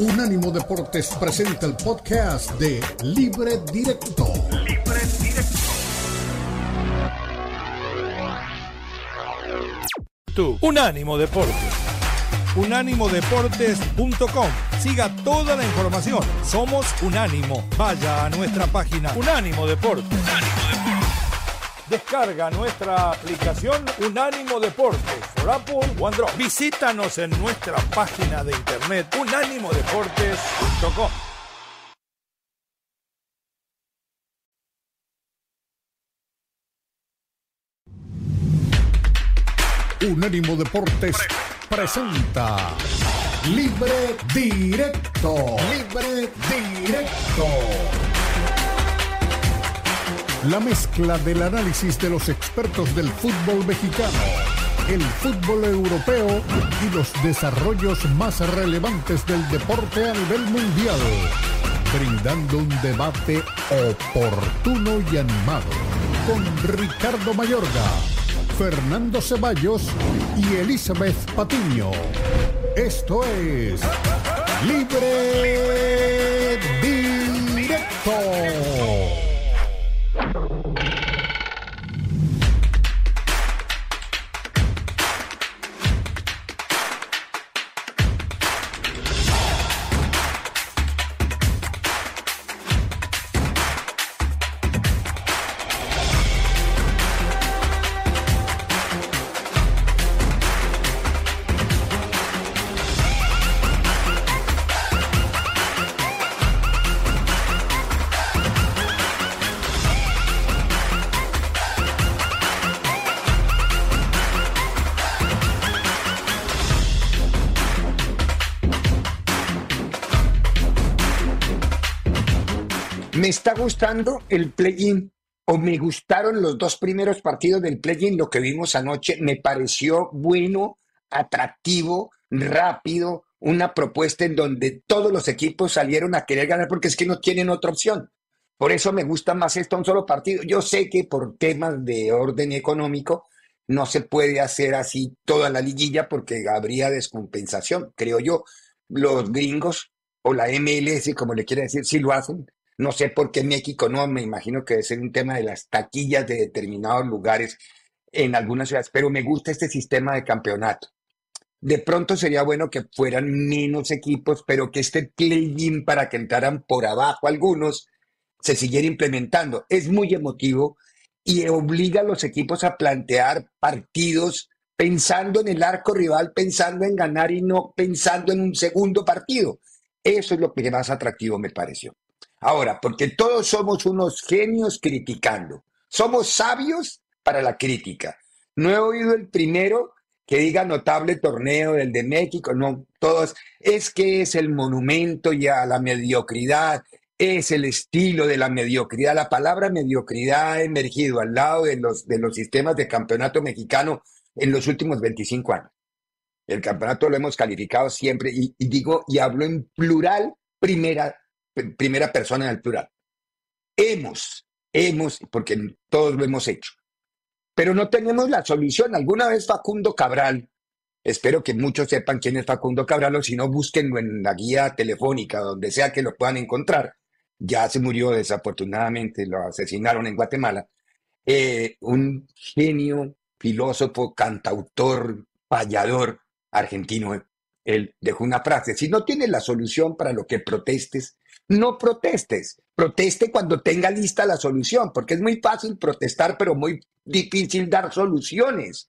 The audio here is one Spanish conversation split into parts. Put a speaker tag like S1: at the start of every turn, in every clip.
S1: Unánimo Deportes presenta el podcast de Libre Directo. Libre Directo.
S2: Tú, Unánimo Deportes. Unánimodeportes.com. Siga toda la información. Somos Unánimo. Vaya a nuestra página Unánimo Deportes. Descarga nuestra aplicación Unánimo Deportes por Apple One Visítanos en nuestra página de internet unánimodeportes.com.
S1: Unánimo Deportes presenta Libre Directo. Libre Directo. La mezcla del análisis de los expertos del fútbol mexicano, el fútbol europeo y los desarrollos más relevantes del deporte a nivel mundial, brindando un debate oportuno y animado con Ricardo Mayorga, Fernando Ceballos y Elizabeth Patiño. Esto es Libre Directo.
S3: Está gustando el play-in o me gustaron los dos primeros partidos del play-in, lo que vimos anoche, me pareció bueno, atractivo, rápido, una propuesta en donde todos los equipos salieron a querer ganar porque es que no tienen otra opción. Por eso me gusta más esto un solo partido. Yo sé que por temas de orden económico no se puede hacer así toda la liguilla porque habría descompensación, creo yo. Los gringos o la MLS, como le quiere decir, sí lo hacen, no sé por qué México no, me imagino que debe ser un tema de las taquillas de determinados lugares en algunas ciudades, pero me gusta este sistema de campeonato. De pronto sería bueno que fueran menos equipos, pero que este play-in para que entraran por abajo algunos se siguiera implementando. Es muy emotivo y obliga a los equipos a plantear partidos pensando en el arco rival, pensando en ganar y no pensando en un segundo partido. Eso es lo que más atractivo me pareció. Ahora, porque todos somos unos genios criticando. Somos sabios para la crítica. No he oído el primero que diga notable torneo del de México, no, todos, es que es el monumento ya a la mediocridad, es el estilo de la mediocridad. La palabra mediocridad ha emergido al lado de los, de los sistemas de campeonato mexicano en los últimos 25 años. El campeonato lo hemos calificado siempre, y, y digo, y hablo en plural, primera primera persona en el plural. Hemos, hemos, porque todos lo hemos hecho. Pero no tenemos la solución. Alguna vez Facundo Cabral, espero que muchos sepan quién es Facundo Cabral, o si no, búsquenlo en la guía telefónica, donde sea que lo puedan encontrar. Ya se murió desafortunadamente, lo asesinaron en Guatemala. Eh, un genio, filósofo, cantautor, payador argentino. Él dejó una frase, si no tienes la solución para lo que protestes, no protestes. Proteste cuando tenga lista la solución, porque es muy fácil protestar, pero muy difícil dar soluciones.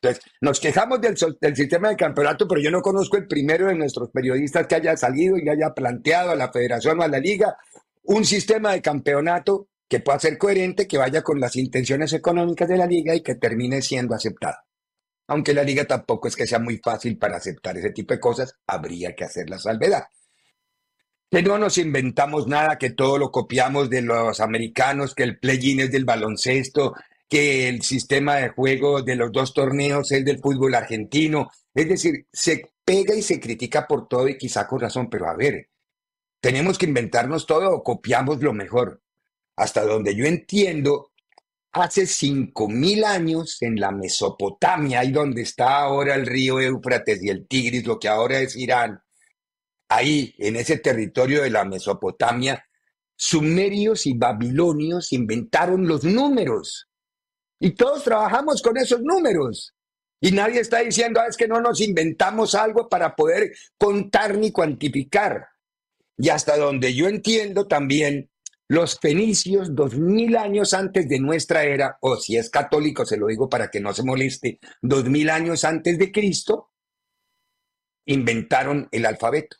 S3: Entonces, nos quejamos del, sistema de campeonato, pero yo no conozco el primero de nuestros periodistas que haya salido y haya planteado a la federación o a la liga un sistema de campeonato que pueda ser coherente, que vaya con las intenciones económicas de la liga y que termine siendo aceptado. Aunque la liga tampoco es que sea muy fácil para aceptar ese tipo de cosas, habría que hacer la salvedad que no nos inventamos nada, que todo lo copiamos de los americanos, que el play-in es del baloncesto, que el sistema de juego de los dos torneos es del fútbol argentino. Es decir, se pega y se critica por todo y quizá con razón, pero a ver, tenemos que inventarnos todo o copiamos lo mejor. Hasta donde yo entiendo, hace cinco mil años en la Mesopotamia, ahí donde está ahora el río Éufrates y el Tigris, lo que ahora es Irán, ahí, en ese territorio de la Mesopotamia, sumerios y babilonios inventaron los números. Y todos trabajamos con esos números. Y nadie está diciendo, ah, es que no nos inventamos algo para poder contar ni cuantificar. Y hasta donde yo entiendo también, los fenicios, dos mil años antes de nuestra era, o si es católico, se lo digo para que no se moleste, dos mil años antes de Cristo, inventaron el alfabeto,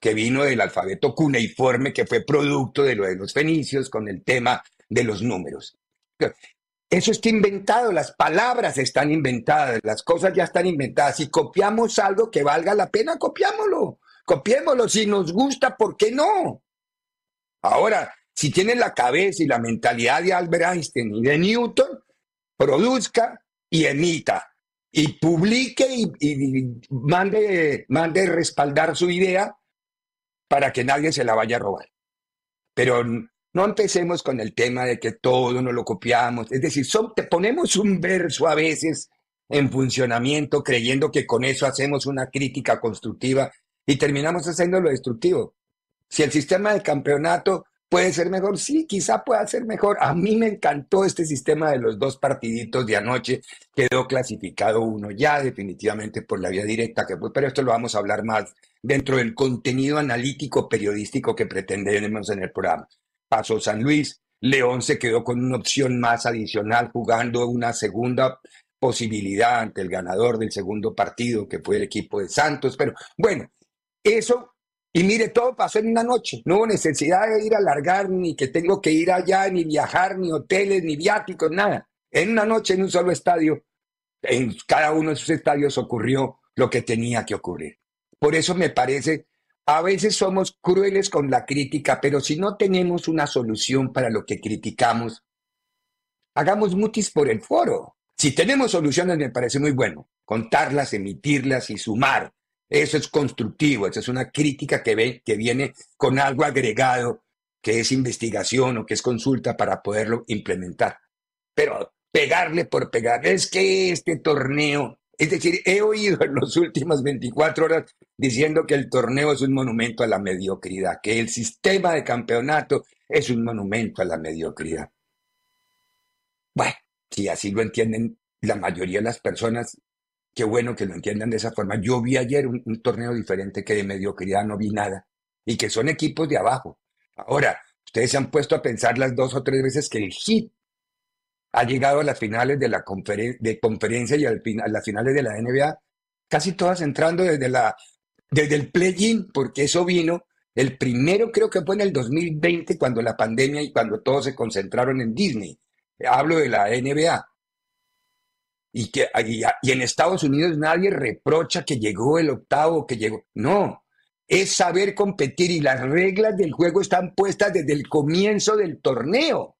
S3: que vino del alfabeto cuneiforme, que fue producto de lo de los fenicios con el tema de los números. Eso está inventado, las palabras están inventadas, las cosas ya están inventadas. Si copiamos algo que valga la pena, copiámoslo, copiémoslo. Si nos gusta, ¿por qué no? Ahora, si tiene la cabeza y la mentalidad de Albert Einstein y de Newton, produzca y emita y publique y, mande, mande respaldar su idea para que nadie se la vaya a robar. Pero no empecemos con el tema de que todo nos lo copiamos. Es decir, te ponemos un verso a veces en funcionamiento creyendo que con eso hacemos una crítica constructiva y terminamos haciendo lo destructivo. Si el sistema de campeonato ¿Puede ser mejor? Sí, quizá pueda ser mejor. A mí me encantó este sistema de los dos partiditos de anoche. Quedó clasificado uno ya definitivamente por la vía directa que fue, pero esto lo vamos a hablar más dentro del contenido analítico periodístico que pretendemos en el programa. Pasó San Luis, León se quedó con una opción más adicional jugando una segunda posibilidad ante el ganador del segundo partido que fue el equipo de Santos, pero bueno, eso y mire, todo pasó en una noche. No hubo necesidad de ir a alargar, ni que tengo que ir allá, ni viajar, ni hoteles, ni viáticos, nada. En una noche, en un solo estadio, en cada uno de sus estadios ocurrió lo que tenía que ocurrir. Por eso me parece, a veces somos crueles con la crítica, pero si no tenemos una solución para lo que criticamos, hagamos mutis por el foro. Si tenemos soluciones, me parece muy bueno contarlas, emitirlas y sumar eso es constructivo, eso es una crítica que, ve, que viene con algo agregado, que es investigación o que es consulta para poderlo implementar. Pero pegarle por pegar, es que este torneo, es decir, he oído en las últimas 24 horas diciendo que el torneo es un monumento a la mediocridad, que el sistema de campeonato es un monumento a la mediocridad. Bueno, si así lo entienden la mayoría de las personas, Qué bueno que lo entiendan de esa forma. Yo vi ayer un, torneo diferente que de mediocridad no vi nada y que son equipos de abajo. Ahora, ustedes se han puesto a pensar las dos o tres veces que el HIT ha llegado a las finales de la de conferencia y a las finales de la NBA, casi todas entrando desde, la, desde el play-in, porque eso vino. El primero creo que fue en el 2020, cuando la pandemia y cuando todos se concentraron en Disney. Hablo de la NBA y, que, y, en Estados Unidos nadie reprocha que llegó el octavo, que llegó. No, es saber competir y las reglas del juego están puestas desde el comienzo del torneo.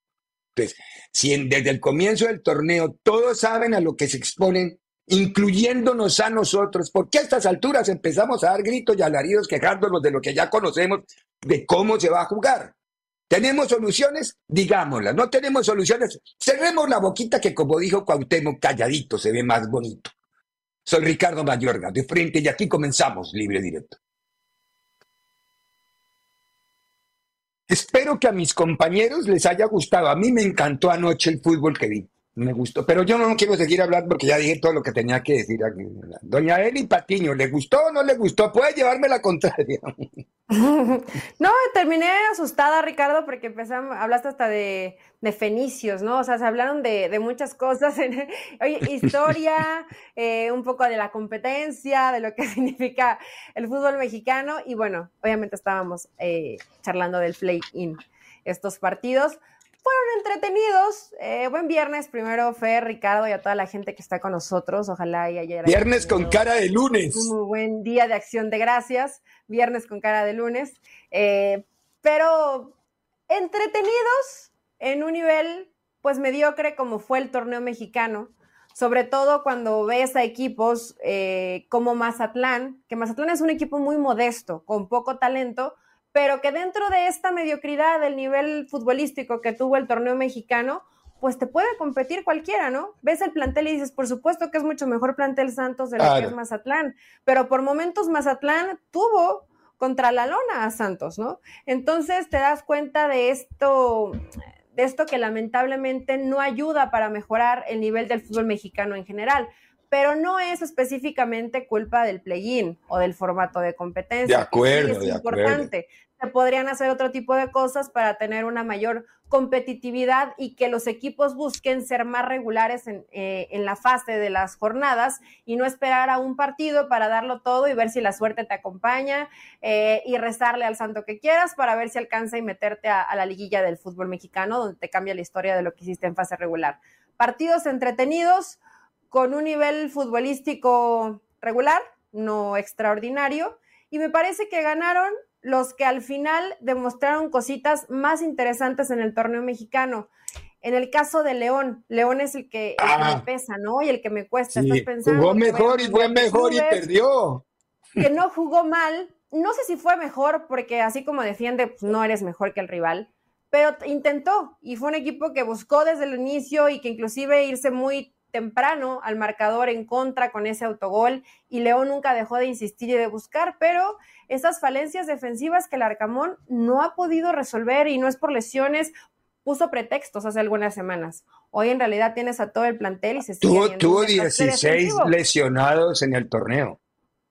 S3: Entonces, si desde el comienzo del torneo todos saben a lo que se exponen, incluyéndonos a nosotros, porque a estas alturas empezamos a dar gritos y alaridos quejándonos de lo que ya conocemos, de cómo se va a jugar. ¿Tenemos soluciones? Digámoslas. ¿No tenemos soluciones? Cerremos la boquita que, como dijo Cuauhtémoc, calladito se ve más bonito. Soy Ricardo Mayorga, de frente, y aquí comenzamos Libre Directo. Espero que a mis compañeros les haya gustado. A mí me encantó anoche el fútbol que vi me gustó. Pero yo no quiero seguir hablando porque ya dije todo lo que tenía que decir aquí. Doña Eli Patiño, ¿le gustó o no le gustó? Puede llevarme la contraria.
S4: no, terminé asustada, Ricardo, porque empezamos, hablaste hasta de, fenicios, ¿no? O sea, se hablaron de, muchas cosas. oye, historia, eh, un poco de la competencia, de lo que significa el fútbol mexicano. Y bueno, obviamente estábamos eh, charlando del play-in, estos partidos fueron entretenidos. Eh, buen viernes, primero, Fer, Ricardo y a toda la gente que está con nosotros. Ojalá y ayer.
S3: Viernes con cara de lunes.
S4: Un muy buen día de acción de gracias. Viernes con cara de lunes. Eh, pero entretenidos en un nivel, pues mediocre, como fue el torneo mexicano. Sobre todo cuando ves a equipos eh, como Mazatlán, que Mazatlán es un equipo muy modesto, con poco talento, pero que dentro de esta mediocridad del nivel futbolístico que tuvo el torneo mexicano, pues te puede competir cualquiera, ¿no? Ves el plantel y dices, por supuesto que es mucho mejor plantel Santos de lo que es Mazatlán, pero por momentos Mazatlán tuvo contra la lona a Santos, ¿no? Entonces te das cuenta de esto, de esto que lamentablemente no ayuda para mejorar el nivel del fútbol mexicano en general pero no es específicamente culpa del play-in o del formato de competencia.
S3: De acuerdo,
S4: es importante. Se podrían hacer otro tipo de cosas para tener una mayor competitividad y que los equipos busquen ser más regulares en, eh, en, la fase de las jornadas y no esperar a un partido para darlo todo y ver si la suerte te acompaña eh, y rezarle al santo que quieras para ver si alcanza y meterte a, a la liguilla del fútbol mexicano donde te cambia la historia de lo que hiciste en fase regular. Partidos entretenidos, con un nivel futbolístico regular, no extraordinario, y me parece que ganaron los que al final demostraron cositas más interesantes en el torneo mexicano. En el caso de León, León es el que, me ah. pesa, ¿no? Y el que me cuesta.
S3: Sí, pensando jugó mejor y fue mejor y perdió.
S4: Que no jugó mal. No sé si fue mejor, porque así como defiende, pues no eres mejor que el rival. Pero intentó y fue un equipo que buscó desde el inicio y que inclusive irse muy temprano al marcador en contra con ese autogol y León nunca dejó de insistir y de buscar, pero esas falencias defensivas que el Arcamón no ha podido resolver y no es por lesiones, puso pretextos hace algunas semanas. Hoy en realidad tienes a todo el plantel y se
S3: Tuvo, tuvo 16 lesionados en el torneo.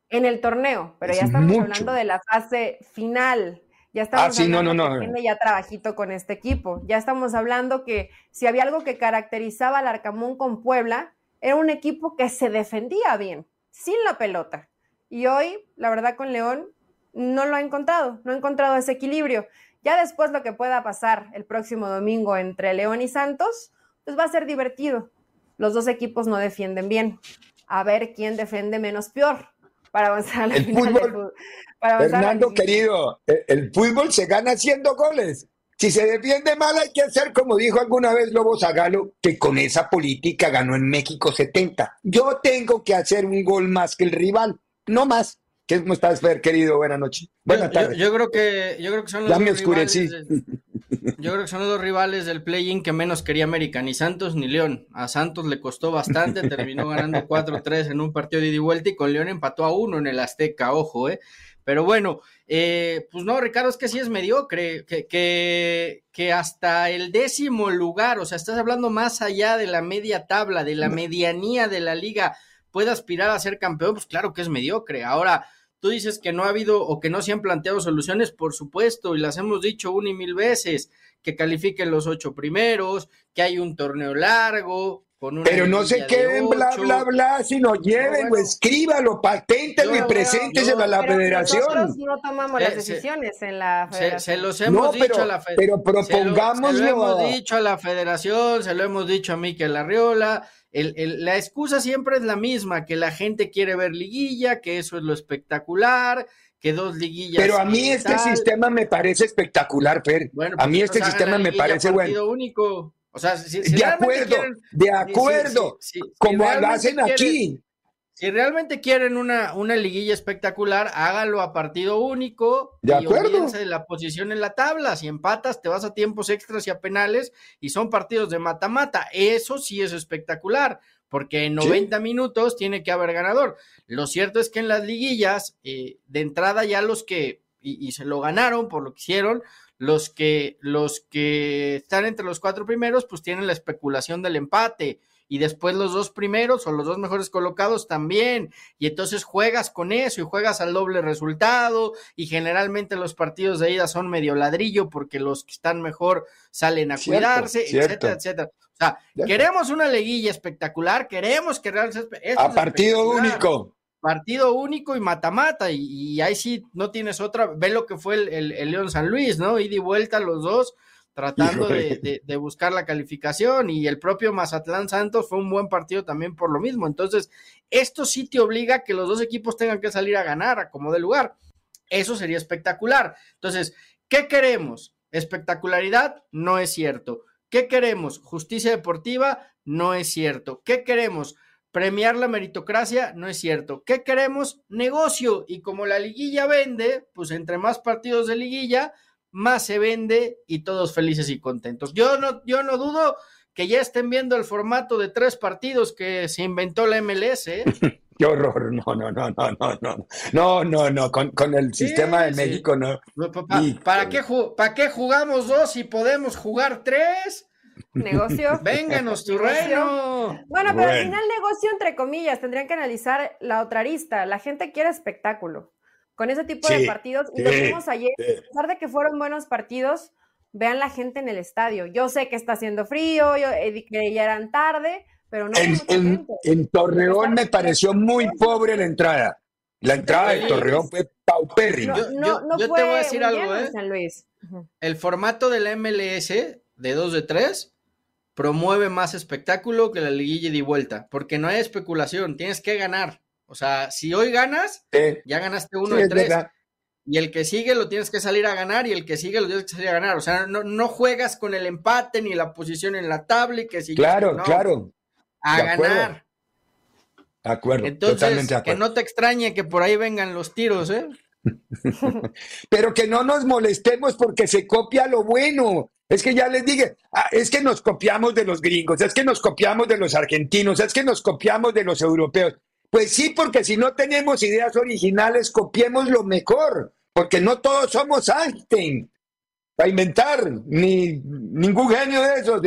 S4: En el torneo, pero ya estamos hablando de la fase final. Ya estamos
S3: ah, sí, no, no, no.
S4: tiene ya trabajito con este equipo. Ya estamos hablando que si había algo que caracterizaba al Arcamón con Puebla, era un equipo que se defendía bien, sin la pelota. Y hoy, la verdad, con León no lo ha encontrado, no ha encontrado ese equilibrio. Ya después lo que pueda pasar el próximo domingo entre León y Santos, pues va a ser divertido. Los dos equipos no defienden bien. A ver quién defiende menos peor para avanzar
S3: el fútbol, Fernando querido, el, fútbol se gana haciendo goles. Si se defiende mal hay que hacer como dijo alguna vez Lobo Zagalo, que con esa política ganó en México 70. Yo tengo que hacer un gol más que el rival, no más. ¿Cómo estás, Fer, querido? Buenas noches. Buenas
S5: tardes. Yo, creo que, yo creo que son los ya me oscurecí. Yo creo que son los dos rivales del play-in que menos quería América, ni Santos ni León. A Santos le costó bastante, terminó ganando 4-3 en un partido de ida y vuelta y con León empató a uno en el Azteca, ojo, ¿eh? Pero bueno, eh, pues no, Ricardo, es que sí es mediocre, que, que, que hasta el décimo lugar, o sea, estás hablando más allá de la media tabla, de la medianía de la liga, puede aspirar a ser campeón, pues claro que es mediocre. Ahora, Tú dices que no ha habido o que no se han planteado soluciones, por supuesto, y las hemos dicho una y mil veces, que califiquen los ocho primeros, que hay un torneo largo,
S3: Pero no se queden bla, bla, bla, sino llévenlo, escríbalo, paténtenlo y presénteselo a la federación. Nosotros
S4: no tomamos las decisiones en la
S5: federación. Se, los hemos dicho a la
S3: federación. Pero propongámoslo.
S5: Se lo, hemos dicho a la federación, se lo hemos dicho a Miquel Arriola, el, la excusa siempre es la misma, que la gente quiere ver liguilla, que eso es lo espectacular, que dos liguillas.
S3: Pero a mí este sistema me parece espectacular, Fer. Bueno, a mí pues, este sistema me parece bueno.
S5: único. O sea,
S3: de acuerdo, de acuerdo, como lo hacen aquí.
S5: Si realmente quieren una, una liguilla espectacular, hágalo a partido único
S3: de y acuerdo.
S5: de la posición en la tabla. Si empatas, te vas a tiempos extras y a penales y son partidos de mata-mata. Eso sí es espectacular, porque en 90 minutos tiene que haber ganador. Lo cierto es que en las liguillas, eh, de entrada ya los que, y, y, se lo ganaron por lo que hicieron, los que, los que están entre los cuatro primeros, pues tienen la especulación del empate y después los dos primeros o los dos mejores colocados también. Y entonces juegas con eso y juegas al doble resultado y generalmente los partidos de ida son medio ladrillo porque los que están mejor salen a cuidarse, etcétera, etcétera. O sea, queremos una leguilla espectacular, queremos que realmente...
S3: A partido único
S5: partido único y mata-mata, y, ahí sí no tienes otra, ve lo que fue el, el, León San Luis, ¿no? Ida y vuelta los dos, tratando de, buscar la calificación y el propio Mazatlán Santos fue un buen partido también por lo mismo. Entonces, esto sí te obliga a que los dos equipos tengan que salir a ganar a como de lugar. Eso sería espectacular. Entonces, ¿qué queremos? Espectacularidad, no es cierto. ¿Qué queremos? Justicia deportiva, no es cierto. ¿Qué queremos? Premiar la meritocracia, no es cierto. ¿Qué queremos? Negocio. Y como la liguilla vende, pues entre más partidos de liguilla, más se vende y todos felices y contentos. Yo no, yo no dudo que ya estén viendo el formato de tres partidos que se inventó la MLS. ¿eh?
S3: qué horror. No, no, no, no, no, no. No, no, no. Con, con el sistema de
S5: sí.
S3: México no.
S5: Pa-
S3: Y-
S5: ¿Para qué, ¿Para qué jugamos dos si podemos jugar tres?
S4: Negocio.
S5: Vénganos tu reino.
S4: Bueno, pero al final negocio entre comillas, tendrían que analizar la otra arista. La gente quiere espectáculo. Con ese tipo de
S3: Sí,
S4: partidos, y lo vimos ayer,
S3: sí.
S4: a pesar de que fueron buenos partidos, vean la gente en el estadio. Yo sé que está haciendo frío, yo eh, que ya eran tarde, pero no
S3: En, en- en Torreón me pareció muy pobre la entrada. La entrada de. Torreón fue paupérrima.
S4: No, no,
S5: yo-
S4: no
S5: yo te voy a decir algo, ¿eh?
S4: San Luis.
S5: El formato de la MLS de 2 de 3 promueve más espectáculo que la liguilla de vuelta, porque no hay especulación, tienes que ganar. O sea, si hoy ganas,
S3: Sí,
S5: ya ganaste
S3: sí,
S5: uno de
S3: es
S5: tres.
S3: verdad.
S5: Y el que sigue lo tienes que salir a ganar y el que sigue lo tienes que salir a ganar. O sea, no, no juegas con el empate ni la posición en la tabla y que si
S3: Claro,
S5: no,
S3: claro.
S5: a
S3: de acuerdo.
S5: ganar.
S3: De acuerdo.
S5: Entonces,
S3: totalmente de
S5: que
S3: acuerdo.
S5: no te extrañe que por ahí vengan los tiros, ¿eh?
S3: Pero que no nos molestemos porque se copia lo bueno. Es que ya les dije, ah, es que nos copiamos de los gringos, es que nos copiamos de los argentinos, es que nos copiamos de los europeos. Pues sí, porque si no tenemos ideas originales, copiemos lo mejor, porque no todos somos Einstein para inventar, ni ningún genio de esos.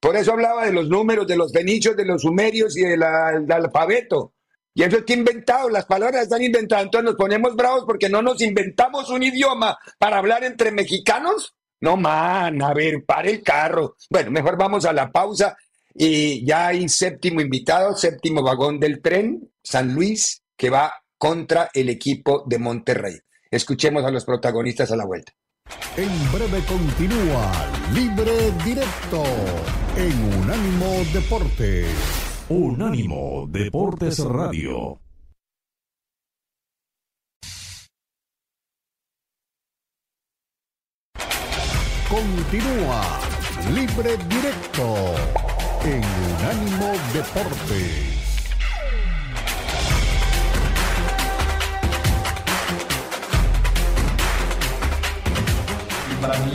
S3: Por eso hablaba de los números, de los fenicios, de los sumerios y del al- del alfabeto. Y eso está inventado, las palabras están inventadas, entonces nos ponemos bravos porque no nos inventamos un idioma para hablar entre mexicanos. No, man, a ver, pare el carro. Bueno, mejor vamos a la pausa y ya hay séptimo invitado, séptimo vagón del tren, San Luis, que va contra el equipo de Monterrey. Escuchemos a los protagonistas a la vuelta.
S1: En breve continúa Libre Directo en Unánimo Deportes.
S6: Unánimo Deportes Radio.
S1: Continúa Libre Directo en Unánimo Deportes.
S7: Y para mí,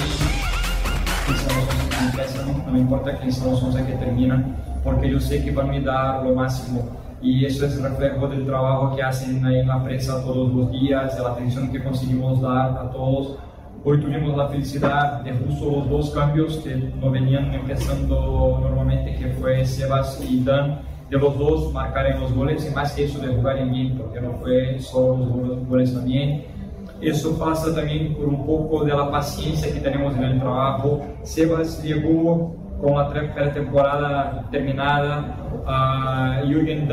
S7: los once que empiezan, no me importa son los once que terminan, porque yo sé que van a dar lo máximo. Y eso es reflejo del trabajo que hacen en la prensa todos los días, de la atención que conseguimos dar a todos. Hoy tuvimos la felicidad de justo los dos cambios que no venían empezando normalmente, que fue Sebas y Dan. De los dos marcar los goles y más que eso de jugar en bien, porque no fue solo los goles también. Eso pasa también por un poco de la paciencia que tenemos en el trabajo. Sebas llegó con la pretemporada terminada, a Jürgen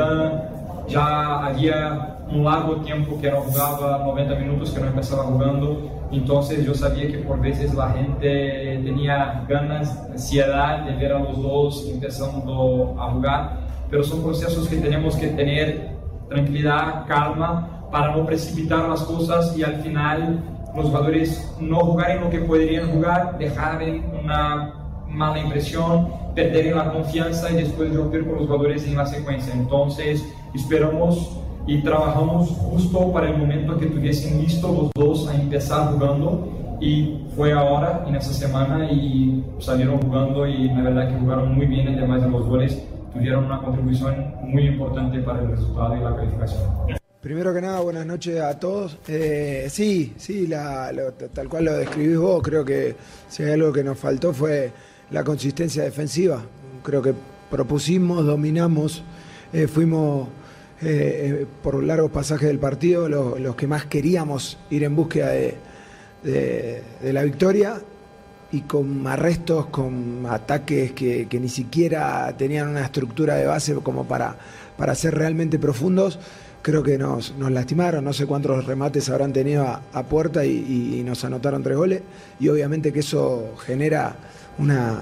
S7: ya había un largo tiempo que no jugaba 90 minutos, que no empezaba jugando, entonces yo sabía que por veces la gente tenía ganas, ansiedad de ver a los dos empezando a jugar, pero son procesos que tenemos que tener tranquilidad, calma, para no precipitar las cosas y al final los jugadores no jugar en lo que podrían jugar, dejar en una mala impresión, perder la confianza y después romper con los jugadores en la secuencia. Entonces esperamos y trabajamos justo para el momento que tuviesen listos los dos a empezar jugando y fue ahora en esa semana y salieron jugando y la verdad que jugaron muy bien además de los goles tuvieron una contribución muy importante para el resultado y la calificación.
S8: Primero que nada, buenas noches a todos. Eh, sí, sí, la- lo- tal cual lo describís vos, creo que si hay algo que nos faltó fue la consistencia defensiva. Creo que propusimos, dominamos, eh, fuimos eh, eh, por largos pasajes del partido los, los que más queríamos ir en búsqueda de, de- la victoria y con arrestos, con ataques que, que ni siquiera tenían una estructura de base como para, para ser realmente profundos, creo que nos, nos lastimaron. No sé cuántos remates habrán tenido a, puerta y nos anotaron tres goles. Y obviamente que eso genera una,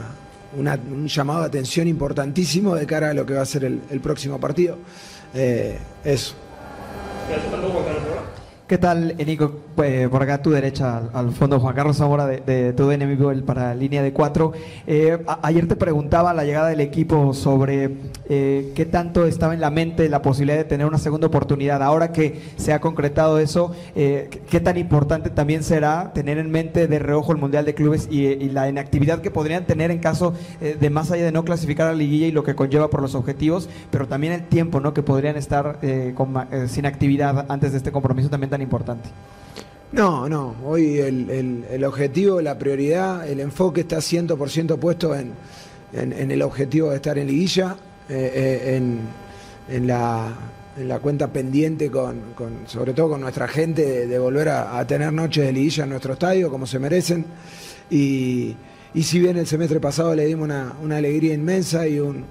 S8: una- un llamado de atención importantísimo de cara a lo que va a ser el, próximo partido. Eh, eso.
S9: ¿Qué tal, Nico? Pues, por acá a tu derecha, al, fondo, Juan Carlos Zamora de, de tu enemigo para línea de cuatro. Eh, ayer te preguntaba la llegada del equipo sobre eh, qué tanto estaba en la mente la posibilidad de tener una segunda oportunidad. Ahora que se ha concretado eso, eh, ¿qué tan importante también será tener en mente de reojo el Mundial de Clubes y, la inactividad que podrían tener en caso de más allá de no clasificar a la liguilla y lo que conlleva por los objetivos, pero también el tiempo ¿no? que podrían estar sin actividad antes de este compromiso también tan importante.
S8: No, no, hoy el, objetivo, la prioridad, el enfoque está 100% puesto en, en, el objetivo de estar en liguilla, eh, eh, en, la, cuenta pendiente, con, sobre todo con nuestra gente, de, volver a, tener noches de liguilla en nuestro estadio, como se merecen. Y, si bien el semestre pasado le dimos una, alegría inmensa y un,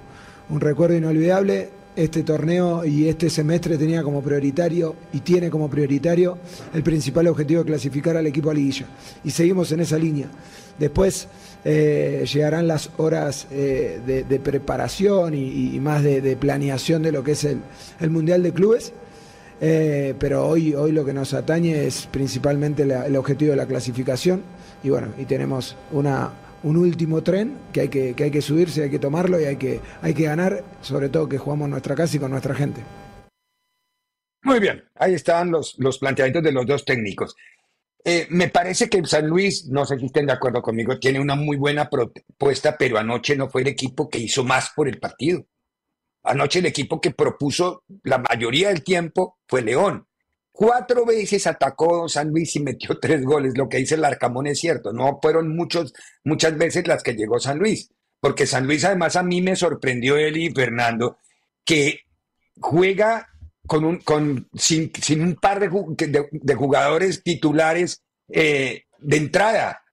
S8: un recuerdo inolvidable, este torneo y este semestre tenía como prioritario y tiene como prioritario el principal objetivo de clasificar al equipo a liguilla. Y seguimos en esa línea. Después eh, llegarán las horas eh, de, preparación y, más de, planeación de lo que es el, Mundial de Clubes. Eh, pero hoy, hoy lo que nos atañe es principalmente el objetivo de la clasificación. Y bueno, y tenemos una, un último tren que hay que, que hay que subirse, hay que tomarlo y hay que, hay que ganar, sobre todo que jugamos en nuestra casa y con nuestra gente.
S3: Muy bien, ahí están los, los planteamientos de los dos técnicos. Eh, me parece que San Luis, no sé si estén de acuerdo conmigo, tiene una muy buena propuesta, pero anoche no fue el equipo que hizo más por el partido. Anoche el equipo que propuso la mayoría del tiempo fue León. Cuatro veces atacó San Luis y metió tres goles. Lo que dice el Arcamón es cierto. No fueron muchos, muchas veces las que llegó San Luis. Porque San Luis, además, a mí me sorprendió él y Fernando, que juega con un, con, sin, un par de, jugadores titulares eh, de entrada.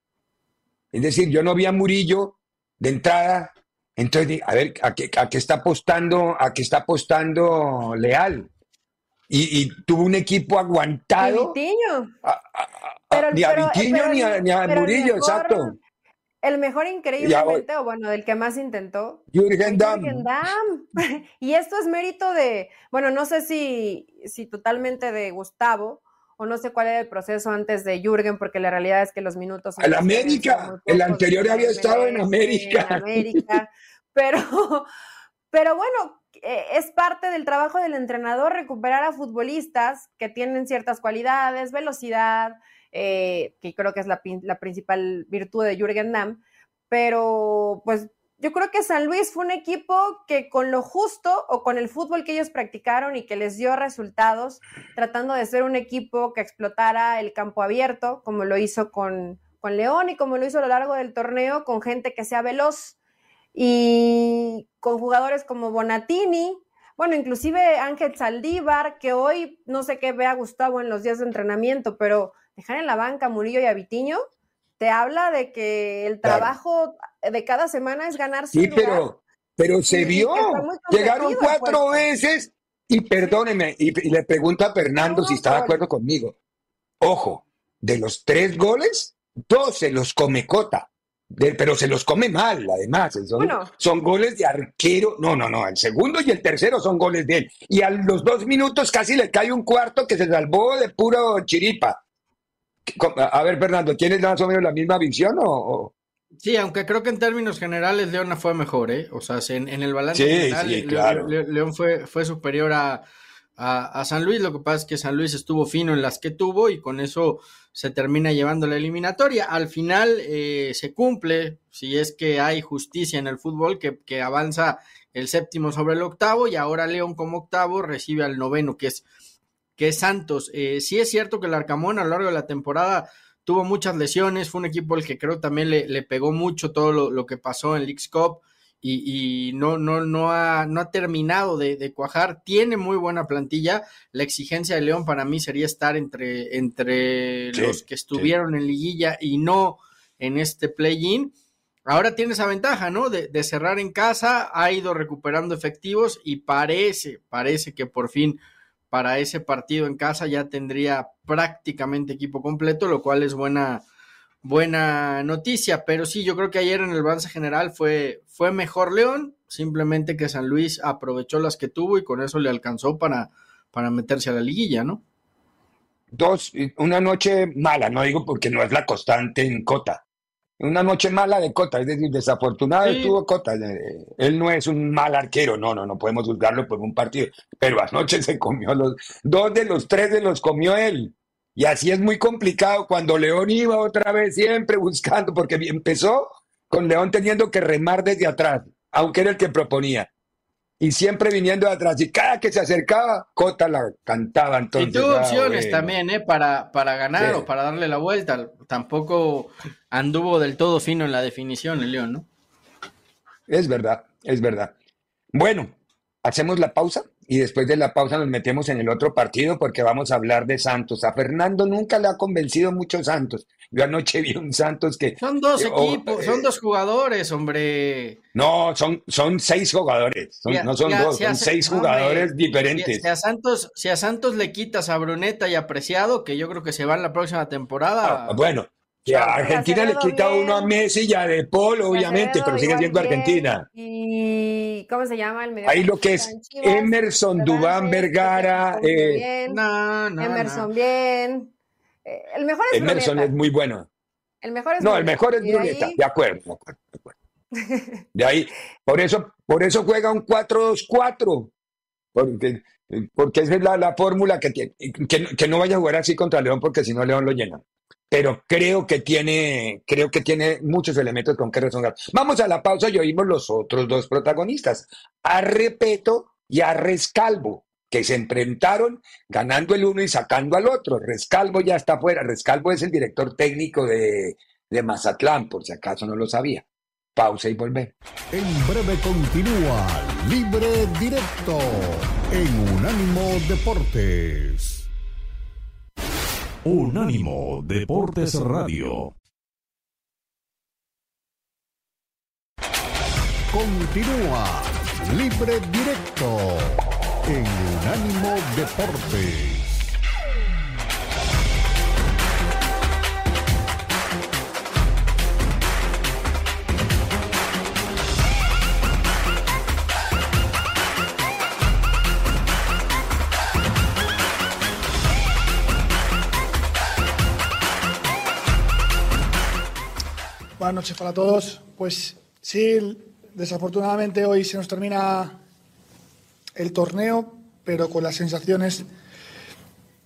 S3: Es decir, yo no vi a Murillo de entrada. Entonces, a ver, ¿a qué, a qué está apostando, a qué está apostando Leal? Y, tuvo un equipo aguantado. ni a Vitiño ni a, Murillo, exacto.
S4: El mejor increíblemente, o bueno, del que más intentó.
S3: Jürgen Damm.
S4: y esto es mérito de, bueno, no sé si, si totalmente de Gustavo, o no sé cuál era el proceso antes de Jürgen, porque la realidad es que los minutos...
S3: El América, el anterior había estado en América.
S4: En América, pero, pero bueno, es parte del trabajo del entrenador recuperar a futbolistas que tienen ciertas cualidades, velocidad, eh, que creo que es la, principal virtud de Jürgen Damm, pero pues yo creo que San Luis fue un equipo que con lo justo o con el fútbol que ellos practicaron y que les dio resultados, tratando de ser un equipo que explotara el campo abierto, como lo hizo con, con León y como lo hizo a lo largo del torneo, con gente que sea veloz, y con jugadores como Bonatini, bueno, inclusive Ángel Saldívar, que hoy no sé qué vea Gustavo en los días de entrenamiento, pero dejar en la banca a Murillo y a Vitiño, te habla de que el trabajo de cada semana es ganarse.
S3: Sí, pero, pero se vio. Llegaron cuatro veces y perdóneme, y, le pregunto a Fernando si está de acuerdo conmigo. Ojo, de los tres goles, dos se los come Cota pero se los come mal, además. Son, goles de arquero. No, no, no. El segundo y el tercero son goles de él. Y a los dos minutos casi le cae un cuarto que se salvó de puro chiripa. A ver, Fernando, ¿tienes más o menos la misma visión o,
S5: Sí, aunque creo que en términos generales León fue mejor, ¿eh? O sea, en, el balance general, León, fue, fue superior a, a, San Luis. Lo que pasa es que San Luis estuvo fino en las que tuvo y con eso se termina llevando la eliminatoria. Al final eh, se cumple, si es que hay justicia en el fútbol, que, avanza el séptimo sobre el octavo y ahora León como octavo recibe al noveno, que es, que es Santos. Eh, sí es cierto que el Arcamón a lo largo de la temporada tuvo muchas lesiones, fue un equipo al que creo también le, le pegó mucho todo lo, lo, que pasó en Leagues Cup y, no, no, no, ha, no ha terminado de, cuajar. Tiene muy buena plantilla. La exigencia de León para mí sería estar entre, entre los que estuvieron en liguilla y no en este play-in. Ahora tiene esa ventaja, ¿no? De, de, cerrar en casa, ha ido recuperando efectivos y parece, parece que por fin para ese partido en casa ya tendría prácticamente equipo completo, lo cual es buena, buena noticia, pero sí, yo creo que ayer en el balance general fue, fue mejor León, simplemente que San Luis aprovechó las que tuvo y con eso le alcanzó para, para meterse a la liguilla, ¿no?
S3: dos, una noche mala, no digo porque no es la constante en Cota. Una noche mala de Cota, es decir, desafortunada
S5: Sí.
S3: estuvo Cota. Eh, Él no es un mal arquero, no, no, no podemos juzgarlo por un partido. Pero anoche se comió los, dos de los tres se los comió él. Y así es muy complicado cuando León iba otra vez siempre buscando, porque empezó con León teniendo que remar desde atrás, aunque era el que proponía. Y siempre viniendo de atrás. Y cada que se acercaba, Cota la cantaba entonces.
S5: y tuvo
S3: ah,
S5: opciones
S3: bueno.
S5: también, ¿eh? Para, para ganar
S3: Sí.
S5: o para darle la vuelta. Tampoco anduvo del todo fino en la definición el León, ¿no?
S3: Es verdad, es verdad. Bueno, hacemos la pausa y después de la pausa nos metemos en el otro partido porque vamos a hablar de Santos. A Fernando nunca le ha convencido mucho Santos. Yo anoche vi un Santos que...
S5: Son dos
S3: eh, oh,
S5: equipos,
S3: eh,
S5: son dos jugadores, hombre.
S3: No, son, son seis jugadores, son-
S5: Si a-
S3: no son dos,
S5: si a-
S3: son seis
S5: hombre,
S3: jugadores diferentes.
S5: si a Santos, si a Santos le quitas a Bruneta y a Preciado, que yo creo que se van la próxima temporada.
S3: Ah, bueno, que a Argentina le quita
S4: bien.
S3: uno a Messi y a De Paul, obviamente, pero sigue siendo
S4: bien.
S3: Argentina.
S4: Y ¿cómo se llama el medio?
S3: Ahí lo que es Emerson, Dubán, Vergara, eh,
S4: bien.
S5: No, no,
S4: Emerson
S5: no.
S4: bien. Eh, el mejor es
S3: Emerson
S4: Bruneta.
S3: es muy bueno.
S4: El mejor es
S3: No, el
S4: Bruneta.
S3: mejor es
S4: Y de
S3: Bruneta,
S4: ahí-
S3: de acuerdo, de acuerdo, de acuerdo. De ahí, por eso, por eso juega un 4-2-4, porque, porque esa es la, la fórmula que tiene. Que, que no vaya a jugar así contra León, porque si no León lo llena. Pero creo que tiene, creo que tiene muchos elementos con que resonar. Vamos a la pausa y oímos los otros dos protagonistas, a Repeto y a Rescalvo, que se enfrentaron ganando el uno y sacando al otro. Rescalvo ya está fuera. Rescalvo es el director técnico de, de Mazatlán, por si acaso no lo sabía. Pausa y volver.
S1: En breve continúa Libre Directo en Unánimo Deportes.
S6: Unánimo Deportes Radio.
S1: Continúa Libre Directo en Unánimo Deportes.
S10: Buenas noches para todos. Pues sí, desafortunadamente hoy se nos termina el torneo, pero con las sensaciones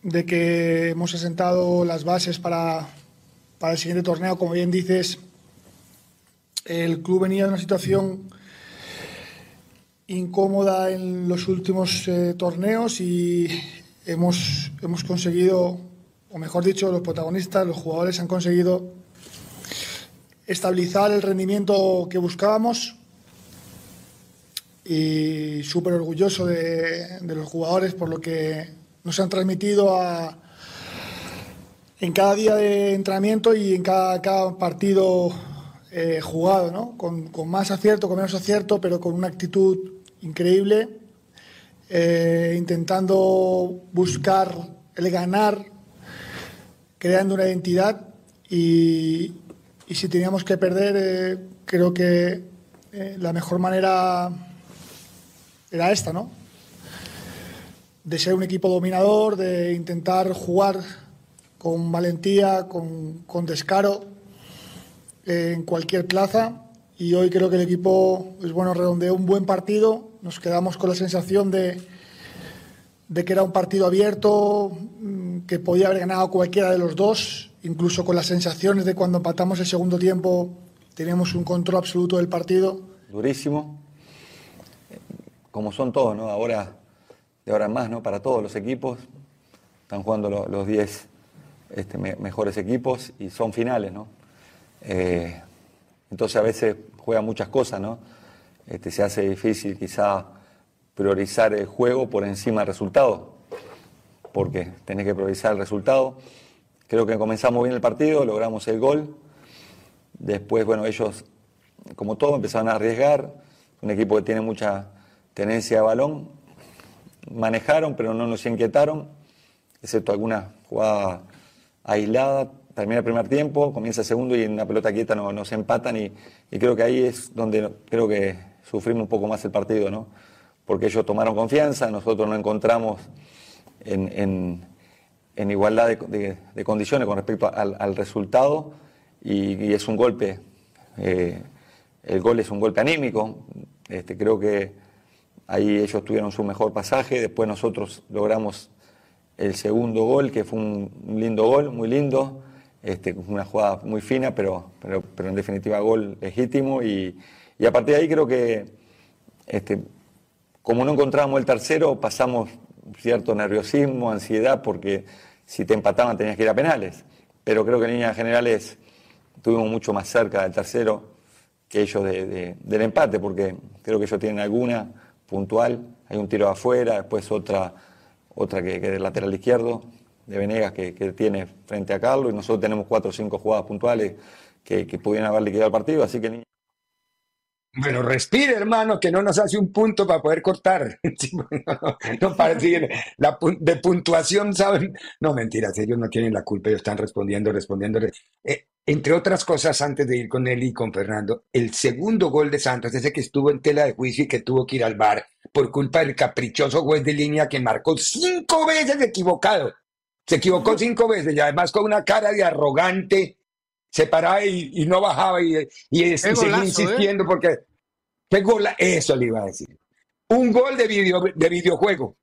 S10: de que hemos asentado las bases para, para el siguiente torneo. Como bien dices, el club venía de una situación incómoda en los últimos eh, torneos y hemos, hemos conseguido, o mejor dicho, los protagonistas, los jugadores han conseguido estabilizar el rendimiento que buscábamos y súper orgulloso de, los jugadores por lo que nos han transmitido a- en cada día de entrenamiento y en cada, partido eh, jugado, ¿no? con, con más acierto, con menos acierto, pero con una actitud increíble, eh, intentando buscar el ganar, creando una identidad y, y si teníamos que perder, eh, creo que eh, la mejor manera era esta, ¿no? De ser un equipo dominador, de intentar jugar con valentía, con, con descaro eh, en cualquier plaza. Y hoy creo que el equipo, pues bueno, redondeó un buen partido. Nos quedamos con la sensación de, de que era un partido abierto, mm, que podía haber ganado cualquiera de los dos, incluso con las sensaciones de cuando empatamos el segundo tiempo, teníamos un control absoluto del partido.
S11: durísimo, como son todos, ¿no? Ahora, de ahora en más, ¿no? Para todos los equipos, están jugando lo- los 10 este, me- mejores equipos y son finales, ¿no? Eh, entonces a veces juega muchas cosas, ¿no? Este, se hace difícil quizá priorizar el juego por encima del resultado, porque tenés que priorizar el resultado. Creo que comenzamos bien el partido, logramos el gol. Después, bueno, ellos, como todo, empezaron a arriesgar. Un equipo que tiene mucha tenencia de balón. Manejaron, pero no nos inquietaron, excepto alguna jugada aislada. Termina el primer tiempo, comienza el segundo y en una pelota quieta no- nos empatan. Y, creo que ahí es donde creo que sufrimos un poco más el partido, ¿no? Porque ellos tomaron confianza, nosotros no encontramos en, en- en igualdad de, condiciones con respecto al, resultado y, es un golpe, eh, el gol es un golpe anímico, este, creo que ahí ellos tuvieron su mejor pasaje, después nosotros logramos el segundo gol, que fue un lindo gol, muy lindo, este, una jugada muy fina, pero, pero, pero en definitiva gol legítimo. Y, y, a partir de ahí creo que este, como no encontrábamos el tercero, pasamos cierto nerviosismo, ansiedad, porque si te empataban tenías que ir a penales. Pero creo que en líneas generales estuvimos mucho más cerca del tercero que ellos del empate, porque creo que ellos tienen alguna puntual, hay un tiro afuera, después otra, otra que, que del lateral izquierdo, de Venegas que, tiene frente a Carlos, y nosotros tenemos cuatro o cinco jugadas puntuales que, pudieran haber liquidado el partido, así que
S3: bueno, respire, hermano, que no nos hace un punto para poder cortar. no, para decir, la, de puntuación, ¿saben? No, mentiras, ellos no tienen la culpa, ellos están respondiendo, respondiendo. Eh, entre otras cosas, antes de ir con él y con Fernando, el segundo gol de Santos, ese que estuvo en tela de juicio y que tuvo que ir al bar por culpa del caprichoso juez de línea que marcó cinco veces equivocado. Se equivocó cinco veces y además con una cara de arrogante se paraba y, no bajaba y, y, seguía ¿eh? insistiendo porque ¿qué gol? Eso le iba a decir. Un gol de, video, de videojuego.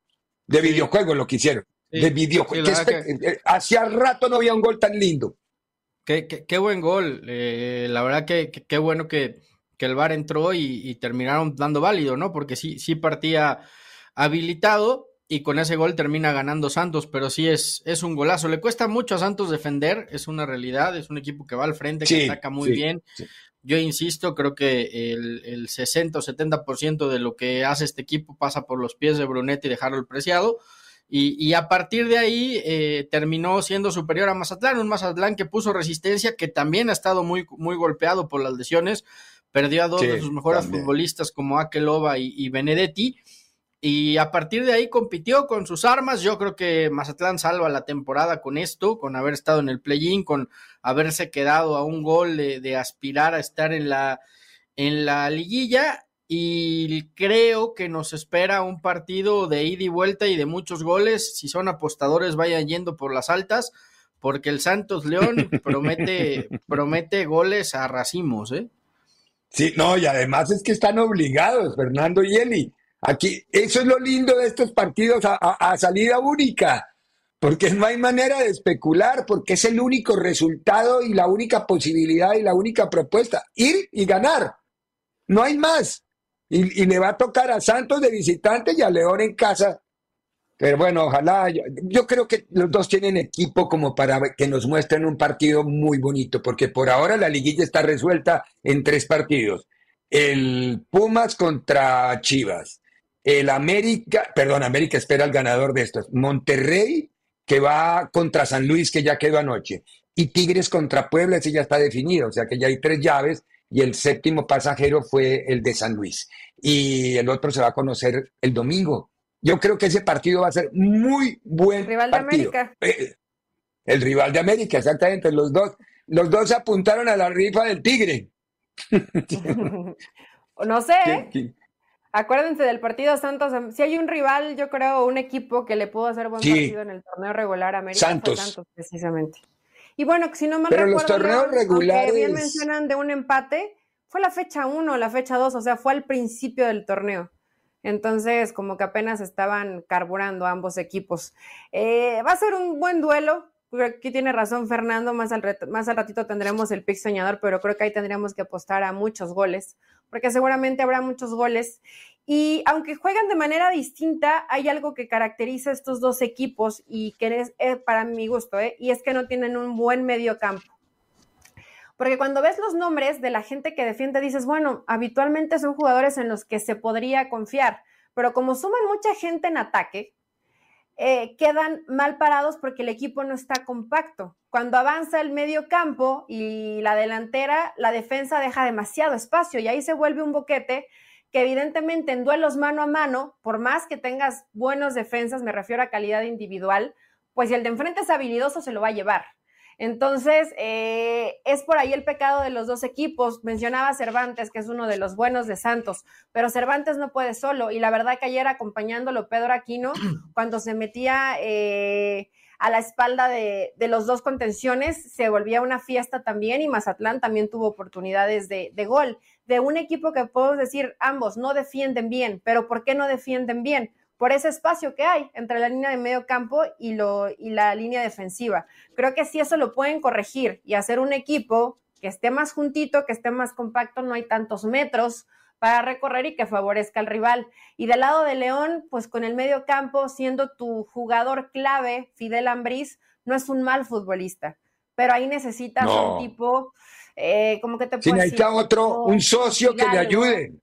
S3: De videojuego lo que hicieron. de videojuego. Eh, hacía rato no había un gol tan lindo.
S5: Qué, qué, buen gol. Eh, la verdad que qué bueno que, que, el VAR entró y, y, terminaron dando válido, ¿no? Porque sí, sí partía habilitado y con ese gol termina ganando Santos, pero sí es, es un golazo. Le cuesta mucho a Santos defender, es una realidad, es un equipo que va al frente, que ataca muy bien. Yo insisto, creo que el, el 60 o 70% de lo que hace este equipo pasa por los pies de Brunetti y de Harold Preciado. Y, y, a partir de ahí eh, terminó siendo superior a Mazatlán, un Mazatlán que puso resistencia, que también ha estado muy, muy golpeado por las lesiones, perdió a dos de sus mejores futbolistas como Akeloba y, y Benedetti, y a partir de ahí compitió con sus armas. Yo creo que Mazatlán salva la temporada con esto, con haber estado en el play-in, con haberse quedado a un gol de, aspirar a estar en la, en la liguilla. Y creo que nos espera un partido de ida y vuelta y de muchos goles. Si son apostadores, vayan yendo por las altas, porque el Santos León promete, promete goles a racimos, ¿eh?
S3: Sí, no, y además es que están obligados, Fernando y Eli Aquí, eso es lo lindo de estos partidos a, salida única, porque no hay manera de especular, porque es el único resultado y la única posibilidad y la única propuesta, ir y ganar. No hay más. Y, le va a tocar a Santos de visitante y a León en casa. Pero bueno, ojalá, yo, yo, creo que los dos tienen equipo como para que nos muestren un partido muy bonito, porque por ahora la liguilla está resuelta en tres partidos. El Pumas contra Chivas, el América, perdón, América espera al ganador de estos. Monterrey, que va contra San Luis, que ya quedó anoche. Y Tigres contra Puebla, ese ya está definido. O sea que ya hay tres llaves y el séptimo pasajero fue el de San Luis. Y el otro se va a conocer el domingo. Yo creo que ese partido va a ser muy buen
S4: rival de América.
S3: Eh, el rival de América, exactamente. Los dos, los dos apuntaron a la rifa del Tigre.
S4: no sé. ¿eh? Acuérdense del partido Santos. Si hay un rival, yo creo, un equipo que le pudo hacer buen partido en el torneo regular América,
S3: Santos.
S4: Santos, precisamente. Y bueno, si no me
S3: Pero los torneos regulares.
S4: bien mencionan de un empate, fue la fecha 1, la fecha 2, o sea, fue al principio del torneo. Entonces, como que apenas estaban carburando ambos equipos. Eh, va a ser un buen duelo. Aquí tiene razón Fernando, más al, más al ratito tendremos el pick soñador, pero creo que ahí tendríamos que apostar a muchos goles porque seguramente habrá muchos goles. Y aunque juegan de manera distinta, hay algo que caracteriza a estos dos equipos y que es eh, para mi gusto, ¿eh? y es que no tienen un buen medio campo. Porque cuando ves los nombres de la gente que defiende, dices, bueno, habitualmente son jugadores en los que se podría confiar, pero como suman mucha gente en ataque, eh, quedan mal parados porque el equipo no está compacto. Cuando avanza el medio campo y la delantera, la defensa deja demasiado espacio y ahí se vuelve un boquete que evidentemente en duelos mano a mano, por más que tengas buenos defensas, me refiero a calidad individual, pues si el de enfrente es habilidoso se lo va a llevar. Entonces, eh, es por ahí el pecado de los dos equipos. Mencionaba Cervantes, que es uno de los buenos de Santos, pero Cervantes no puede solo. Y la verdad que ayer acompañándolo Pedro Aquino, cuando se metía eh, a la espalda de, los dos contenciones, se volvía una fiesta también y Mazatlán también tuvo oportunidades de, de gol. De un equipo que podemos decir ambos no defienden bien, pero ¿por qué no defienden bien? Por ese espacio que hay entre la línea de medio campo y, lo, y la línea defensiva. Creo que si eso lo pueden corregir y hacer un equipo que esté más juntito, que esté más compacto, no hay tantos metros para recorrer y que favorezca al rival. Y del lado de León, pues con el medio campo siendo tu jugador clave, Fidel Ambriz, no es un mal futbolista, pero ahí necesitas un tipo, eh, como que te
S3: puedo necesita otro, un socio que le ayude.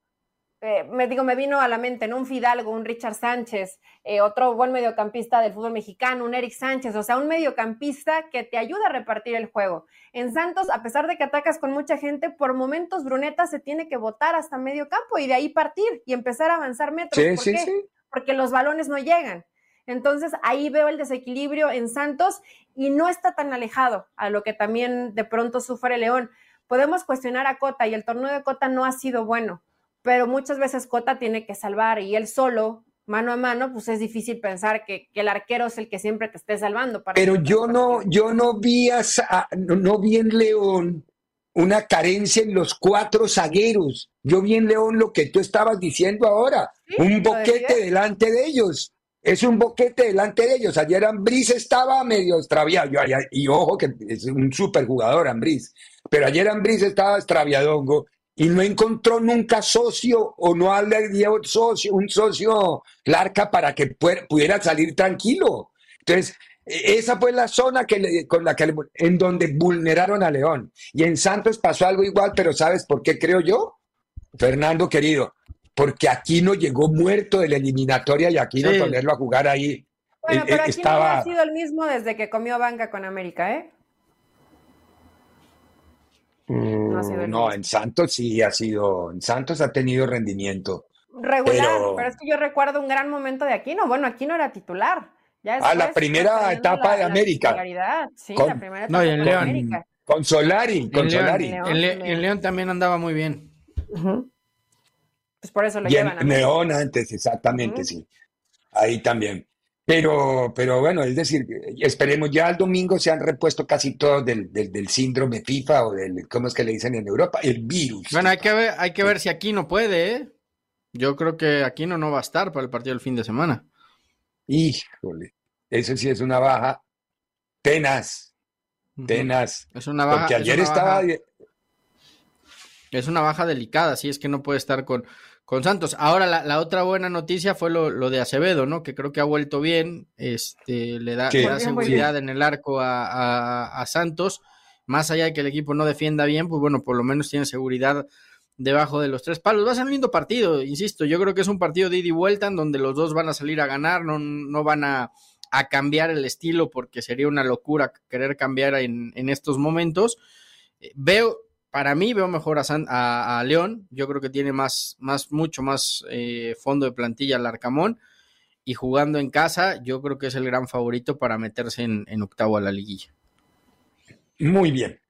S4: Eh, me digo, me vino a la mente, ¿no? Un Fidalgo, un Richard Sánchez, eh, otro buen mediocampista del fútbol mexicano, un Eric Sánchez, o sea, un mediocampista que te ayuda a repartir el juego. En Santos, a pesar de que atacas con mucha gente, por momentos Bruneta se tiene que botar hasta medio campo y de ahí partir y empezar a avanzar metros. ¿Por qué? Porque los balones no llegan. Entonces ahí veo el desequilibrio en Santos y no está tan alejado a lo que también de pronto sufre León. Podemos cuestionar a Cota y el torneo de Cota no ha sido bueno pero muchas veces Cota tiene que salvar y él solo, mano a mano, pues es difícil pensar que, el arquero es el que siempre te esté salvando.
S3: pero yo no, yo no vi, a, no, vi en León una carencia en los cuatro zagueros. Yo vi en León lo que tú estabas diciendo ahora, un boquete delante de ellos. Es un boquete delante de ellos. Ayer Ambriz estaba medio extraviado. Y, ojo que es un super jugador Ambriz. Pero ayer Ambriz estaba extraviadongo y no encontró nunca socio o no había un socio, un socio Larca para que pudiera salir tranquilo. Entonces, e, esa fue la zona que con la que en donde vulneraron a León. Y en Santos pasó algo igual, pero ¿sabes por qué creo yo? Fernando querido, porque aquí no llegó muerto de la eliminatoria y aquí no ponerlo a jugar ahí.
S4: Bueno, pero aquí no ha sido el mismo desde que comió banca con América, ¿eh?
S3: No, en Santos sí ha sido, en Santos ha tenido rendimiento.
S4: Regular, pero, es que yo recuerdo un gran momento de Aquino. Bueno, Aquino era titular.
S3: Ya a ah, la primera etapa de América.
S4: Sí, la primera etapa
S5: en
S4: de
S5: América.
S3: Con Solari, con
S5: en
S3: Solari.
S5: León, en, León también andaba muy bien.
S4: Pues por eso lo
S3: y
S4: llevan.
S3: En León antes, exactamente, sí. Ahí también. Pero, pero bueno, es decir, esperemos, ya el domingo se han repuesto casi todos del, del, síndrome FIFA o del, ¿cómo es que le dicen en Europa? El virus.
S5: Bueno, hay que ver, hay que ver si aquí no puede, ¿eh? Yo creo que Aquino no va a estar para el partido del fin de semana.
S3: Híjole, eso sí es una baja tenaz, tenaz.
S5: Es una baja.
S3: Porque ayer estaba...
S5: Es una baja delicada, sí, es que no puede estar con, con Santos. Ahora, la, otra buena noticia fue lo, de Acevedo, ¿no? Que creo que ha vuelto bien, este, le da, seguridad en el arco a, Santos. Más allá de que el equipo no defienda bien, pues bueno, por lo menos tiene seguridad debajo de los tres palos. Va a ser un lindo partido, insisto. Yo creo que es un partido de ida y vuelta en donde los dos van a salir a ganar, no, no van a, cambiar el estilo porque sería una locura querer cambiar en, en estos momentos. Eh, veo, para mí veo mejor a, a, León. Yo creo que tiene más, más mucho más eh, fondo de plantilla al Arcamón. Y jugando en casa, yo creo que es el gran favorito para meterse en, en octavo a la liguilla.
S3: Muy bien.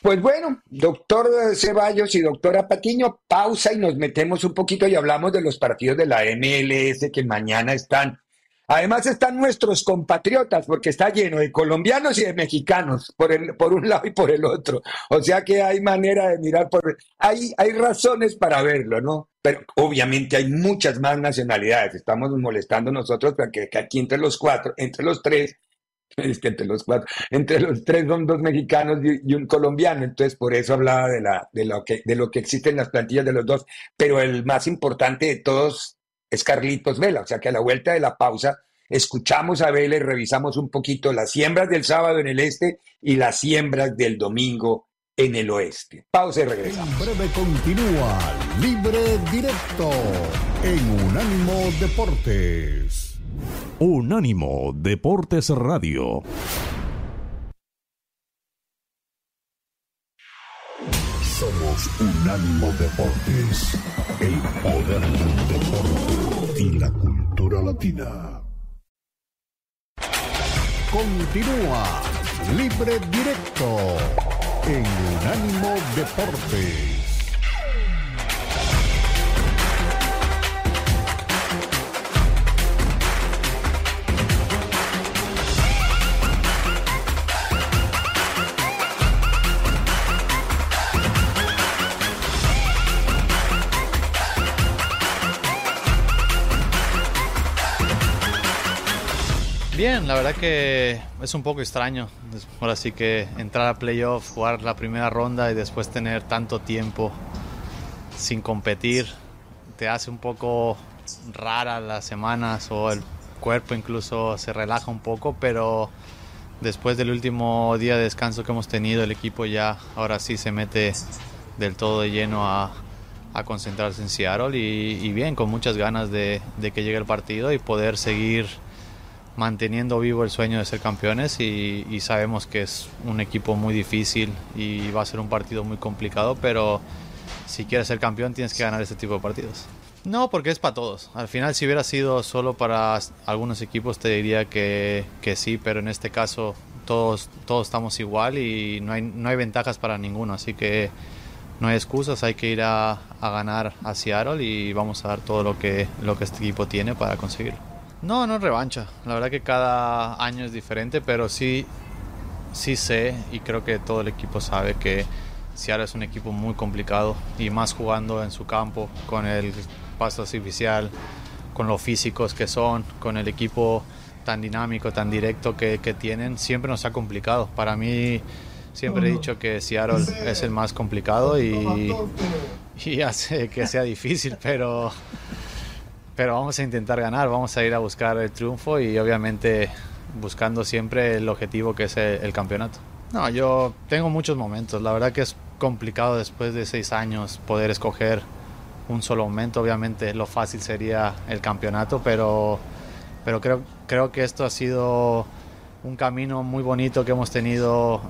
S3: Pues bueno, doctor Ceballos y doctora Patiño, pausa y nos metemos un poquito y hablamos de los partidos de la MLS que mañana están Además están nuestros compatriotas, porque está lleno de colombianos y de mexicanos, por, el, por un lado y por el otro. O sea que hay manera de mirar por... Hay, hay razones para verlo, ¿no? Pero obviamente hay muchas más nacionalidades. Estamos molestando nosotros porque aquí entre los cuatro, entre los tres, es que entre los cuatro, entre los tres son dos mexicanos y, un colombiano, entonces por eso hablaba de, la, de, lo que, de lo que existe en las plantillas de los dos, pero el más importante de todos es Carlitos Vela. O sea que a la vuelta de la pausa escuchamos a Vela y revisamos un poquito las siembras del sábado en el este y las siembras del domingo en el oeste. Pausa y regresamos.
S1: En breve continúa Libre Directo en Unánimo Deportes.
S6: Unánimo Deportes Radio.
S1: Somos Unánimo Deportes, el poder del deporte y la cultura latina. Continúa Libre Directo en Unánimo Deportes.
S12: Bien, la verdad que es un poco extraño. Ahora sí que entrar a playoff, jugar la primera ronda y después tener tanto tiempo sin competir, te hace un poco rara las semanas o el cuerpo incluso se relaja un poco, pero después del último día de descanso que hemos tenido, el equipo ya ahora sí se mete del todo de lleno a, concentrarse en Seattle y, bien, con muchas ganas de, de que llegue el partido y poder seguir manteniendo vivo el sueño de ser campeones y, sabemos que es un equipo muy difícil y va a ser un partido muy complicado, pero si quieres ser campeón tienes que ganar este tipo de partidos. No, porque es para todos. Al final si hubiera sido solo para algunos equipos te diría que, que sí, pero en este caso todos, todos estamos igual y no hay, no hay ventajas para ninguno, así que no hay excusas, hay que ir a, a ganar a Seattle y vamos a dar todo lo que, lo que este equipo tiene para conseguirlo. No, no revancha. La verdad que cada año es diferente, pero sí, sí sé y creo que todo el equipo sabe que Seattle es un equipo muy complicado y más jugando en su campo con el paso artificial, con los físicos que son, con el equipo tan dinámico, tan directo que, que tienen, siempre nos ha complicado. Para mí siempre he dicho que Seattle es el más complicado y, y hace que sea difícil, pero pero vamos a intentar ganar, vamos a ir a buscar el triunfo y obviamente buscando siempre el objetivo que es el, campeonato. No, yo tengo muchos momentos, la verdad que es complicado después de seis años poder escoger un solo momento, obviamente lo fácil sería el campeonato, pero, pero creo, creo que esto ha sido un camino muy bonito que hemos tenido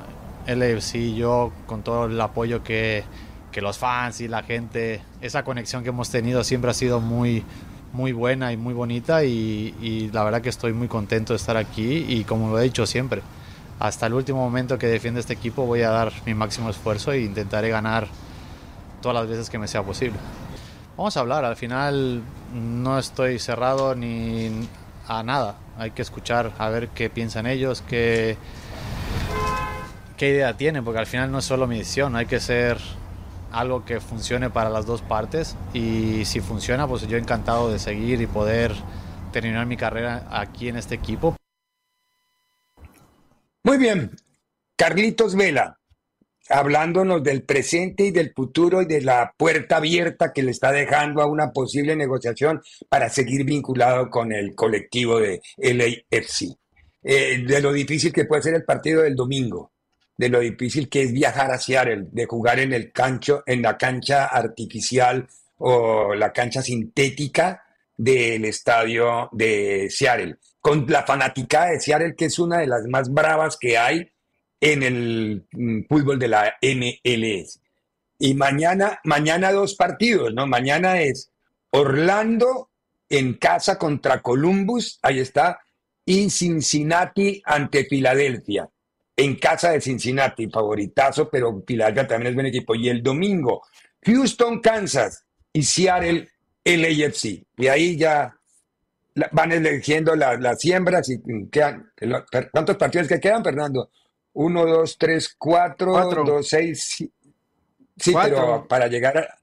S12: el AFC y yo con todo el apoyo que, que los fans y la gente, esa conexión que hemos tenido siempre ha sido muy, muy buena y muy bonita y, la verdad que estoy muy contento de estar aquí y como lo he dicho siempre, hasta el último momento que defiende este equipo voy a dar mi máximo esfuerzo e intentaré ganar todas las veces que me sea posible. Vamos a hablar, al final no estoy cerrado ni a nada, hay que escuchar a ver qué piensan ellos, qué, qué idea tienen, porque al final no es solo mi decisión, hay que ser algo que funcione para las dos partes y si funciona, pues yo encantado de seguir y poder terminar mi carrera aquí en este equipo.
S3: Muy bien, Carlitos Vela, hablándonos del presente y del futuro y de la puerta abierta que le está dejando a una posible negociación para seguir vinculado con el colectivo de LAFC. Eh, de lo difícil que puede ser el partido del domingo de lo difícil que es viajar a Seattle, de jugar en el cancho, en la cancha artificial o la cancha sintética del estadio de Seattle, con la fanática de Seattle, que es una de las más bravas que hay en el mm, fútbol de la MLS. Y mañana, mañana dos partidos, ¿no? Mañana es Orlando en casa contra Columbus, ahí está, y Cincinnati ante Filadelfia en casa de Cincinnati, favoritazo, pero Philadelphia también es buen equipo. Y el domingo, Houston, Kansas y Seattle, LAFC. Y ahí ya van eligiendo las siembras y quedan. ¿Cuántos partidos que quedan, Fernando? Uno, dos, tres, cuatro, dos, seis. Sí, pero para llegar a.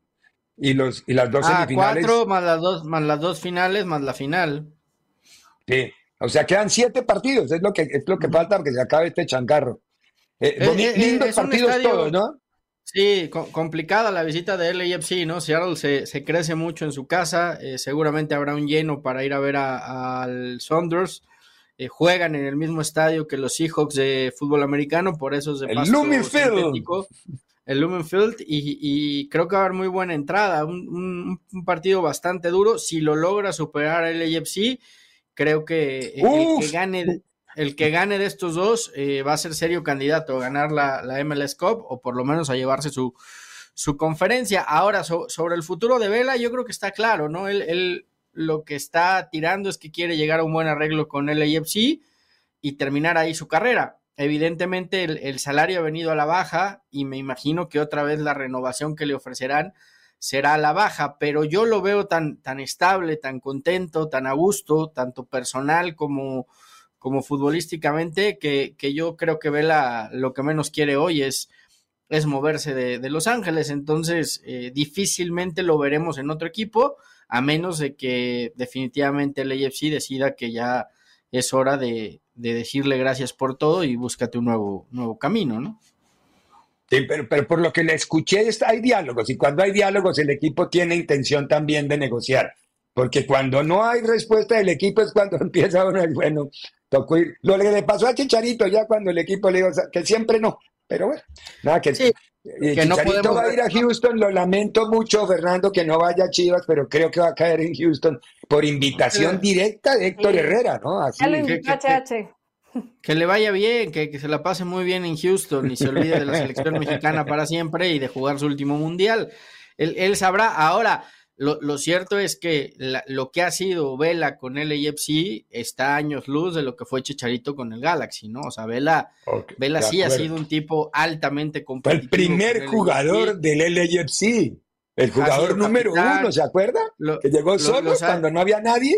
S3: Y, los, y las dos
S5: ah,
S3: semifinales.
S5: Cuatro más las dos, más las dos finales, más la final.
S3: Sí, o sea, quedan siete partidos, es lo que, es lo que falta porque se acabe este chancarro. Eh, eh, eh, lindos partidos todos, ¿no?
S5: Sí, complicada la visita de LAFC, ¿no? Seattle se, se crece mucho en su casa, seguramente habrá un lleno para ir a ver al Saunders. juegan en el mismo estadio que los Seahawks de fútbol americano, por eso es de
S3: el Lumenfield.
S5: El Lumenfield, y, y, creo que va a haber muy buena entrada, un, un, partido bastante duro. Si lo logra superar el LAFC, Creo que el que gane, el que gane de estos dos eh, va a ser serio candidato a ganar la, la, MLS Cup o por lo menos a llevarse su, su conferencia. Ahora, sobre el futuro de Vela, yo creo que está claro, ¿no? Él, él, lo que está tirando es que quiere llegar a un buen arreglo con el AFC y terminar ahí su carrera. Evidentemente el, el, salario ha venido a la baja y me imagino que otra vez la renovación que le ofrecerán será la baja, pero yo lo veo tan, tan estable, tan contento, tan a gusto, tanto personal como, como futbolísticamente, que, que yo creo que Vela lo que menos quiere hoy es, es moverse de, de Los Ángeles, entonces eh, difícilmente lo veremos en otro equipo, a menos de que definitivamente el AFC decida que ya es hora de, de decirle gracias por todo y búscate un nuevo, nuevo camino, ¿no?
S3: Sí, pero, pero por lo que le escuché, hay diálogos y cuando hay diálogos el equipo tiene intención también de negociar. Porque cuando no hay respuesta del equipo es cuando empieza uno, bueno, tocó ir. Lo que le pasó a Chicharito ya cuando el equipo le dijo que siempre no, pero bueno, nada, que,
S5: Sí, que no
S3: Chicharito
S5: podemos-
S3: va a ir a Houston, lo lamento mucho, Fernando, que no vaya a Chivas, pero creo que va a caer en Houston por invitación directa de Héctor
S4: Sí.
S3: Herrera, ¿no? Así.
S4: Ya lo
S5: que-
S4: invitó a
S5: que- le vaya bien, que, que se la pase muy bien en Houston y se olvide de la selección mexicana para siempre y de jugar su último mundial. Él, él sabrá. Ahora, lo, lo cierto es que la- lo que ha sido Vela con LAFC está a años luz de lo que fue Chicharito con el Galaxy, ¿no? O sea, Vela, Vela sí ha sido un tipo altamente
S3: Fue
S5: competitivo.
S3: el primer
S5: el
S3: jugador
S5: LAFC.
S3: del LAFC, el jugador número
S5: capitán.
S3: uno, ¿se acuerda?
S5: Lo-
S3: Que llegó
S5: lo-
S3: solo cuando no había nadie.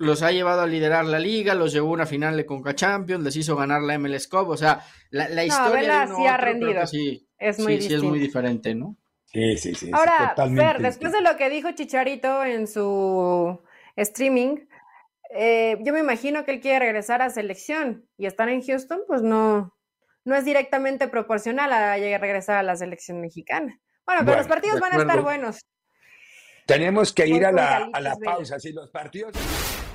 S5: Los ha llevado a liderar la liga, los llevó a una final de Conca Champions, les hizo ganar la MLS Cup, o sea, la, la historia
S4: Vela
S5: de
S4: sí ha
S5: otro
S4: rendido.
S5: sí,
S4: Es muy
S5: sí, sí es muy diferente, ¿no?
S3: Sí, sí, sí.
S4: Ahora, Fer, después de lo que dijo Chicharito en su streaming, eh, yo me imagino que él quiere regresar a selección y estar en Houston, pues no, no es directamente proporcional a llegar- regresar a la selección mexicana. Bueno, pero
S3: Bueno,
S4: los partidos van a estar buenos.
S3: Tenemos que ir a la, a la pausa. Si los partidos.